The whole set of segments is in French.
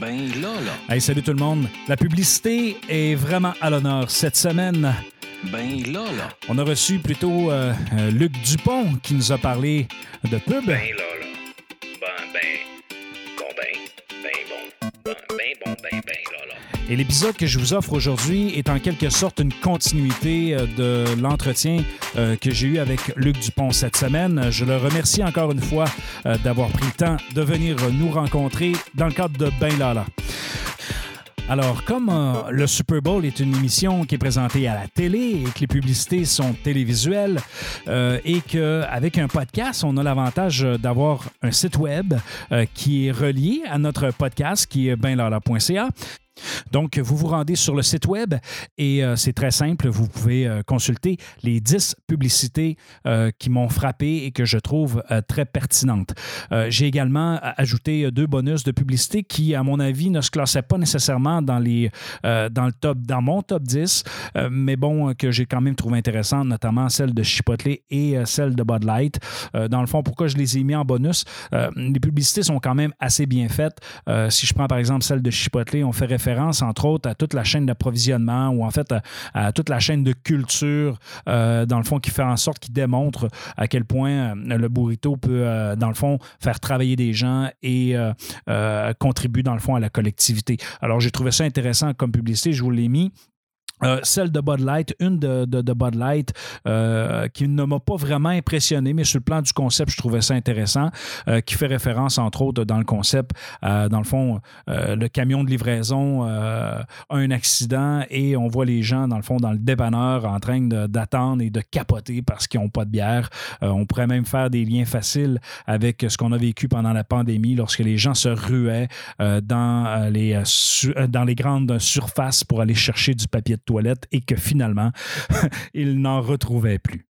Ben là, là. Hey, salut tout le monde. La publicité est vraiment à l'honneur cette semaine. Ben là, là. On a reçu plutôt euh, euh, Luc Dupont qui nous a parlé de pub. Ben là, là. Et l'épisode que je vous offre aujourd'hui est en quelque sorte une continuité euh, de l'entretien euh, que j'ai eu avec Luc Dupont cette semaine. Je le remercie encore une fois euh, d'avoir pris le temps de venir nous rencontrer dans le cadre de Ben Lala. Alors, comme le Super Bowl est une émission qui est présentée à la télé et que les publicités sont télévisuelles et qu'avec un podcast, on a l'avantage d'avoir un site web qui est relié à notre podcast qui est benlala.ca. Donc, vous vous rendez sur le site web et euh, c'est très simple. Vous pouvez euh, consulter les 10 publicités euh, qui m'ont frappé et que je trouve très pertinentes. J'ai également ajouté deux bonus de publicités qui, à mon avis, ne se classaient pas nécessairement dans, les, dans, le top, dans mon top 10, euh, mais bon, que j'ai quand même trouvé intéressantes, notamment celle de Chipotle et celle de Bud Light. Dans le fond, pourquoi je les ai mis en bonus? Les publicités sont quand même assez bien faites. Si je prends par exemple celle de Chipotle, on fait référence entre autres à toute la chaîne d'approvisionnement ou en fait à, toute la chaîne de culture, euh, dans le fond, qui fait en sorte, qui démontre à quel point euh, le burrito peut, euh, dans le fond, faire travailler des gens et euh, euh, contribue, dans le fond, à la collectivité. Alors, j'ai trouvé ça intéressant comme publicité, je vous l'ai mis. Euh, celle de Bud Light, une de, de, Bud Light euh, qui ne m'a pas vraiment impressionné, mais sur le plan du concept, je trouvais ça intéressant, euh, qui fait référence, entre autres, dans le concept, dans le fond, le camion de livraison a un accident et on voit les gens, dans le fond, dans le dépanneur en train d'attendre et de capoter parce qu'ils n'ont pas de bière. On pourrait même faire des liens faciles avec ce qu'on a vécu pendant la pandémie lorsque les gens se ruaient dans, les, dans les grandes surfaces pour aller chercher du papier de toilette et que finalement, ils n'en retrouvaient plus.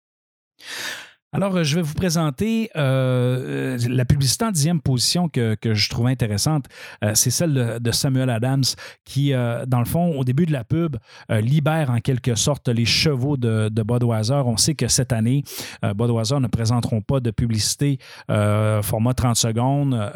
Alors, euh, je vais vous présenter euh, euh, la publicité en dixième position que, que je trouve intéressante. C'est celle de, Samuel Adams qui, dans le fond, au début de la pub, libère en quelque sorte les chevaux de, de Budweiser. On sait que cette année, Budweiser ne présenteront pas de publicité format 30 secondes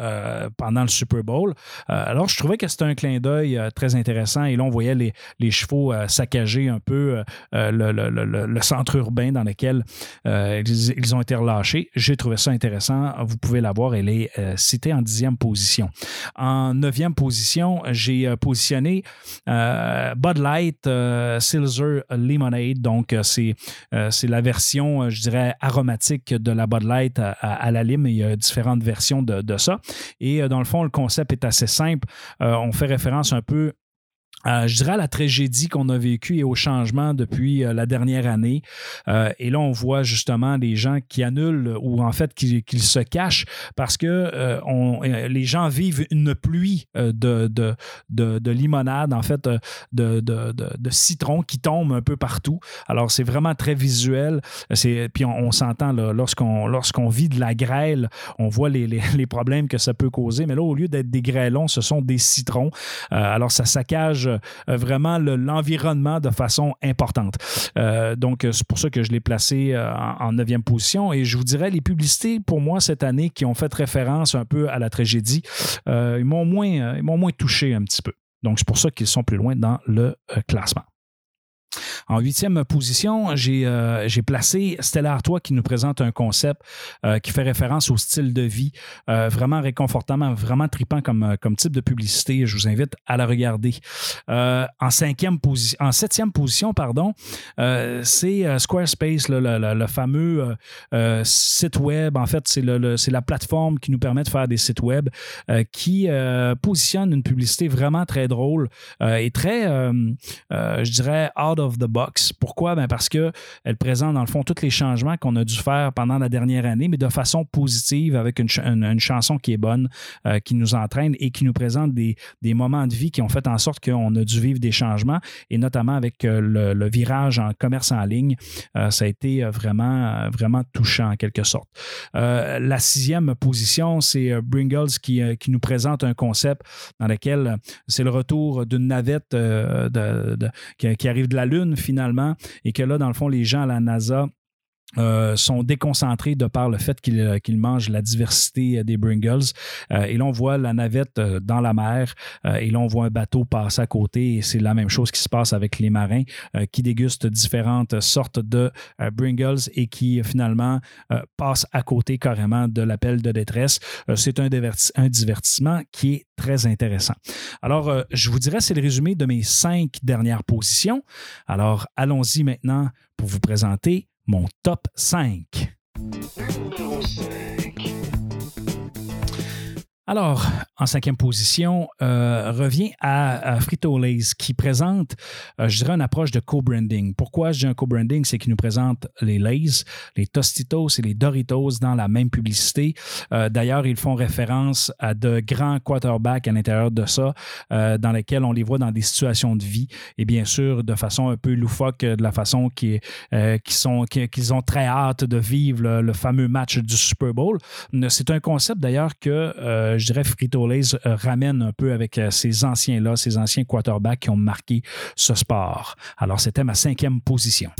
pendant le Super Bowl. Alors, je trouvais que c'était un clin d'œil très intéressant. Et là, on voyait les, chevaux saccager un peu le, le- centre urbain dans lequel ils, ils ont été relâchés. J'ai trouvé ça intéressant. Vous pouvez la voir. Elle est euh, citée en dixième position. En neuvième position, j'ai euh, positionné euh, Bud Light Silver Lemonade. Donc, c'est la version, je dirais, aromatique de la Bud Light à, la lime. Il y a différentes versions de, de ça. Et dans le fond, le concept est assez simple. On fait référence un peu euh, je dirais la tragédie qu'on a vécue et au changement depuis euh, la dernière année. Euh, et là, on voit justement les gens qui annulent ou en fait qui, qui se cachent parce que on- les gens vivent une pluie de, de, de, de limonade, en fait, de, de, citron qui tombe un peu partout. Alors, c'est vraiment très visuel. Puis on, on s'entend, lorsqu'on, lorsqu'on vit de la grêle, on voit les, les, les problèmes que ça peut causer. Mais là, au lieu d'être des grêlons, ce sont des citrons. Alors, ça saccage euh, vraiment le- l'environnement de façon importante. Euh, donc, euh, c'est pour ça que je l'ai placé en, neuvième position. Et je vous dirais, les publicités, pour moi, cette année, qui ont fait référence un peu à la tragédie, ils m'ont moins, moins touché un petit peu. Donc, c'est pour ça qu'ils sont plus loin dans le classement. En huitième position, j'ai euh, placé Stella Artois qui nous présente un concept euh, qui fait référence au style de vie, euh, vraiment réconfortant, vraiment tripant comme, type de publicité. Je vous invite à la regarder. En septième position, pardon, c'est Squarespace, le, fameux site web. En fait, c'est la plateforme qui nous permet de faire des sites web qui positionne une publicité vraiment très drôle et très, je dirais, out of the box. Pourquoi? Ben parce qu'elle présente, dans le fond, tous les changements qu'on a dû faire pendant la dernière année, mais de façon positive, avec une, ch- une- une chanson qui est bonne, euh, qui nous entraîne et qui nous présente des, moments de vie qui ont fait en sorte qu'on a dû vivre des changements, et notamment avec euh, le, virage en commerce en ligne. Euh, ça a été vraiment, vraiment touchant en quelque sorte. La sixième position, c'est Bringles qui, nous présente un concept dans lequel c'est le retour d'une navette qui, arrive de la Lune finalement et que là, dans le fond, les gens à la NASA euh, sont déconcentrés de par le fait qu'ils euh, mangent la diversité euh, des Bringles. Et là, on voit la navette dans la mer et là, on voit un bateau passer à côté et c'est la même chose qui se passe avec les marins qui dégustent différentes sortes de Bringles et qui finalement passent à côté carrément de l'appel de détresse. C'est un, un divertissement qui est très intéressant. Alors, je vous dirais, c'est le résumé de mes cinq dernières positions. Alors, allons-y maintenant pour vous présenter mon top 5. Numéro 5. Alors, en cinquième position, euh, revient à, Frito-Lays qui présente, euh, je dirais, une approche de co-branding. Pourquoi je dis un co-branding? C'est qu'ils nous présentent les Lays, les Tostitos et les Doritos dans la même publicité. Euh, D'ailleurs, ils font référence à de grands quarterbacks à l'intérieur de ça, dans lesquels on les voit dans des situations de vie et bien sûr de façon un peu loufoque, de la façon qui, euh, qui qu'ils ont très hâte de vivre le, fameux match du Super Bowl. C'est un concept d'ailleurs que je dirais Frito-Lays euh, ramène un peu avec euh, ces anciens-là, ces anciens quarterbacks qui ont marqué ce sport. Alors, c'était ma cinquième position.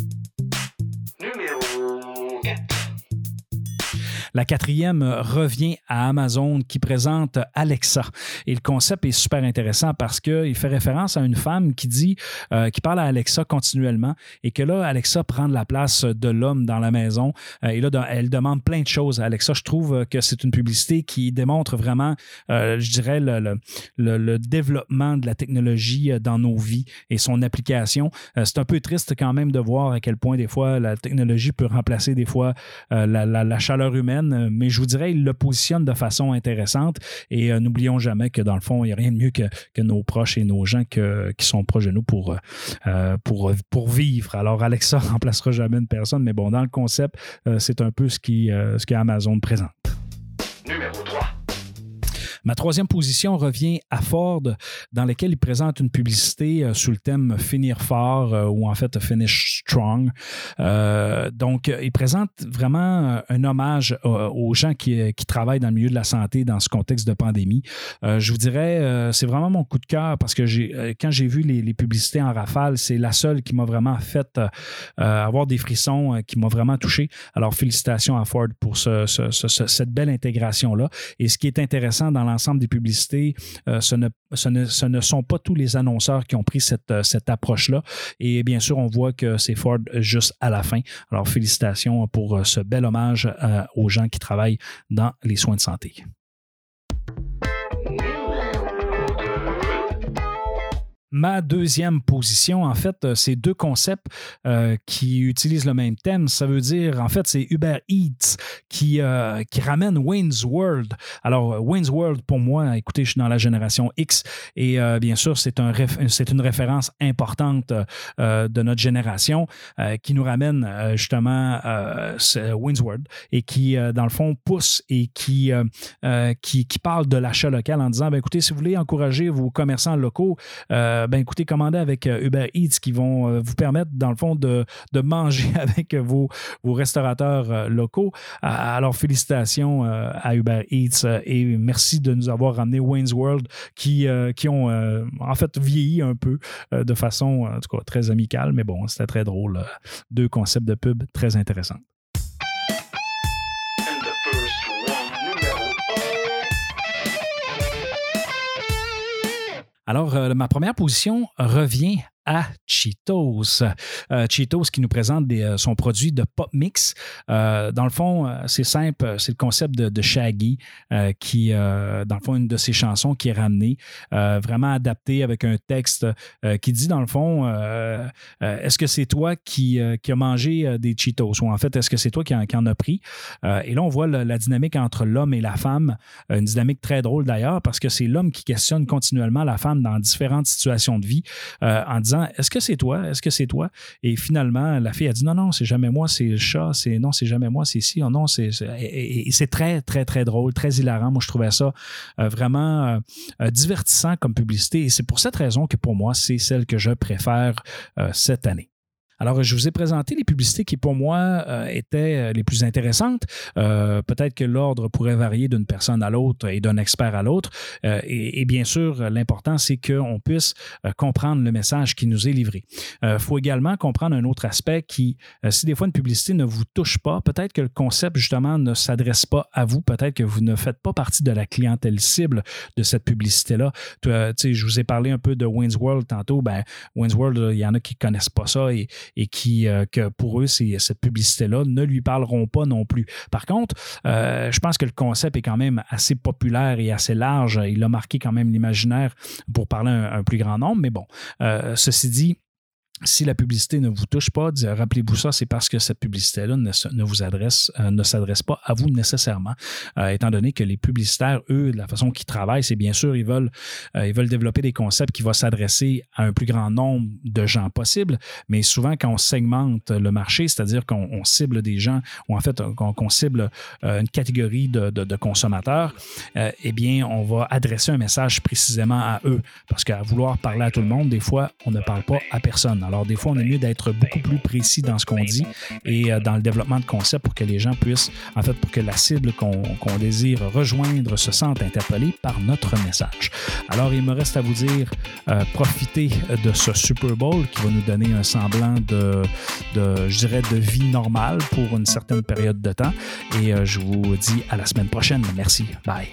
La quatrième revient à Amazon qui présente Alexa. Et le concept est super intéressant parce qu'il fait référence à une femme qui dit, euh, qui parle à Alexa continuellement et que là, Alexa prend la place de l'homme dans la maison. Euh, et là, elle demande plein de choses à Alexa. Je trouve que c'est une publicité qui démontre vraiment, euh, je dirais, le, développement de la technologie dans nos vies et son application. C'est un peu triste quand même de voir à quel point des fois la technologie peut remplacer des fois la chaleur humaine, euh, mais je vous dirais, il le positionne de façon intéressante et euh, n'oublions jamais que dans le fond, il n'y a rien de mieux que, que nos proches et nos gens que- qui sont proches de nous pour, euh, vivre. Alors, Alexa remplacera jamais une personne, mais bon, dans le concept, c'est un peu ce qui, ce qu'Amazon présente. Numéro 3. Ma troisième position revient à Ford, dans laquelle il présente une publicité euh, sous le thème Finir fort euh, ou en fait Finish Strong. Euh, donc, il présente vraiment un hommage aux gens qui, travaillent dans le milieu de la santé dans ce contexte de pandémie. Je vous dirais, c'est vraiment mon coup de cœur parce que quand j'ai vu les, publicités en rafale, c'est la seule qui m'a vraiment fait avoir des frissons, qui m'a vraiment touché. Alors, félicitations à Ford pour ce- ce- ce- ce- cette belle intégration-là. Et ce qui est intéressant dans l'ensemble des publicités, euh, ce, ne, ce, ne, ce ne sont pas tous les annonceurs qui ont pris cette, euh, cette approche-là. Et bien sûr, on voit que c'est Ford juste à la fin. Alors, félicitations pour euh, ce bel hommage aux gens qui travaillent dans les soins de santé. Ma deuxième position, en fait, euh, c'est deux concepts euh, qui utilisent le même thème. Ça veut dire, en fait, c'est Uber Eats qui, euh, qui ramène Wayne's World. Alors, Wayne's World, pour moi, écoutez, je suis dans la génération X et bien sûr, c'est un c'est une référence importante de notre génération qui nous ramène justement Wayne's World et qui, dans le fond, pousse et qui, qui, qui parle de l'achat local en disant, ben, écoutez, si vous voulez encourager vos commerçants locaux, euh, ben écoutez, commandez avec euh, Uber Eats qui vont euh, vous permettre, dans le fond, de, de manger avec vos, vos restaurateurs locaux. Alors, félicitations à Uber Eats et merci de nous avoir ramené Wayne's World qui, qui ont en fait vieilli un peu de façon, en tout cas, très amicale, mais bon, c'était très drôle. Deux concepts de pub très intéressants. Alors, euh, ma première position revient à Cheetos. Euh, Cheetos qui nous présente euh, son produit de pop mix. Euh, dans le fond, c'est simple, c'est le concept de, Shaggy qui, dans le fond, une de ses chansons qui est ramenée, vraiment adaptée avec un texte qui dit, dans le fond, est-ce que c'est toi qui, euh, qui a mangé des Cheetos? Ou en fait, est-ce que c'est toi qui en, qui en a pris? Et là, on voit la dynamique entre l'homme et la femme, une dynamique très drôle d'ailleurs parce que c'est l'homme qui questionne continuellement la femme dans différentes situations de vie en disant Est-ce que c'est toi? Est-ce que c'est toi? Et finalement, la fille a dit Non, non, c'est jamais moi, c'est le chat. C'est non, c'est jamais moi, c'est si. Oh non, c'est. Et, c'est très, très, très drôle, très hilarant. Moi, je trouvais ça euh, vraiment euh, divertissant comme publicité. Et c'est pour cette raison que pour moi, c'est celle que je préfère euh, cette année. Alors, je vous ai présenté les publicités qui, pour moi, euh, étaient les plus intéressantes. Euh, peut-être que l'ordre pourrait varier d'une personne à l'autre et d'un expert à l'autre. Euh, et, et, bien sûr, l'important, c'est qu'on puisse comprendre le message qui nous est livré. Il faut également comprendre un autre aspect qui, si des fois une publicité ne vous touche pas, peut-être que le concept, justement, ne s'adresse pas à vous. Peut-être que vous ne faites pas partie de la clientèle cible de cette publicité-là. je vous ai parlé un peu de Wayne's World tantôt. Ben, Wayne's World, il y en a qui ne connaissent pas ça et, et qui, que pour eux, cette publicité-là ne lui parleront pas non plus. Par contre, euh, je pense que le concept est quand même assez populaire et assez large. Il a marqué quand même l'imaginaire pour parler à un, plus grand nombre. Mais bon, euh, ceci dit, si la publicité ne vous touche pas, rappelez-vous ça, c'est parce que cette publicité-là ne, vous adresse, euh, ne s'adresse pas à vous nécessairement, euh, étant donné que les publicitaires, eux, de la façon qu'ils travaillent, c'est bien sûr, ils veulent, euh, ils veulent développer des concepts qui vont s'adresser à un plus grand nombre de gens possible, mais souvent quand on segmente le marché, c'est-à-dire qu'on cible des gens, ou en fait qu'on cible une catégorie de, consommateurs, eh bien, on va adresser un message précisément à eux, parce qu'à vouloir parler à tout le monde, des fois, on ne parle pas à personne. Des fois, on est mieux d'être beaucoup plus précis dans ce qu'on dit et euh, dans le développement de concepts pour que les gens puissent, en fait, pour que la cible qu'on désire rejoindre se sente interpellée par notre message. Alors, il me reste à vous dire, euh, profitez de ce Super Bowl qui va nous donner un semblant de, de, je dirais, de vie normale pour une certaine période de temps. Et euh, je vous dis à la semaine prochaine. Merci. Bye.